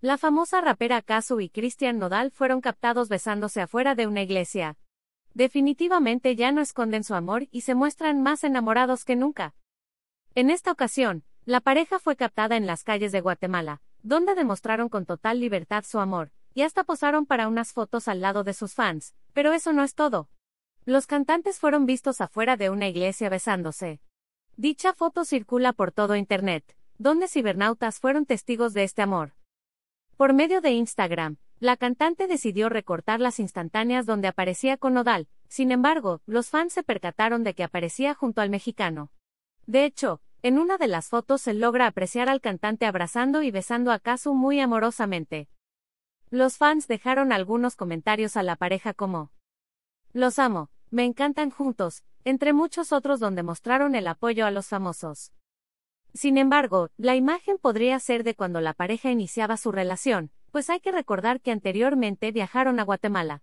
La famosa rapera Kazu y Cristian Nodal fueron captados besándose afuera de una iglesia. Definitivamente ya no esconden su amor y se muestran más enamorados que nunca. En esta ocasión, la pareja fue captada en las calles de Guatemala, donde demostraron con total libertad su amor, y hasta posaron para unas fotos al lado de sus fans, pero eso no es todo. Los cantantes fueron vistos afuera de una iglesia besándose. Dicha foto circula por todo Internet, donde cibernautas fueron testigos de este amor. Por medio de Instagram, la cantante decidió recortar las instantáneas donde aparecía con Nodal, sin embargo, los fans se percataron de que aparecía junto al mexicano. De hecho, en una de las fotos se logra apreciar al cantante abrazando y besando a muy amorosamente. Los fans dejaron algunos comentarios a la pareja como Los amo, me encantan juntos, entre muchos otros donde mostraron el apoyo a los famosos. Sin embargo, la imagen podría ser de cuando la pareja iniciaba su relación, pues hay que recordar que anteriormente viajaron a Guatemala.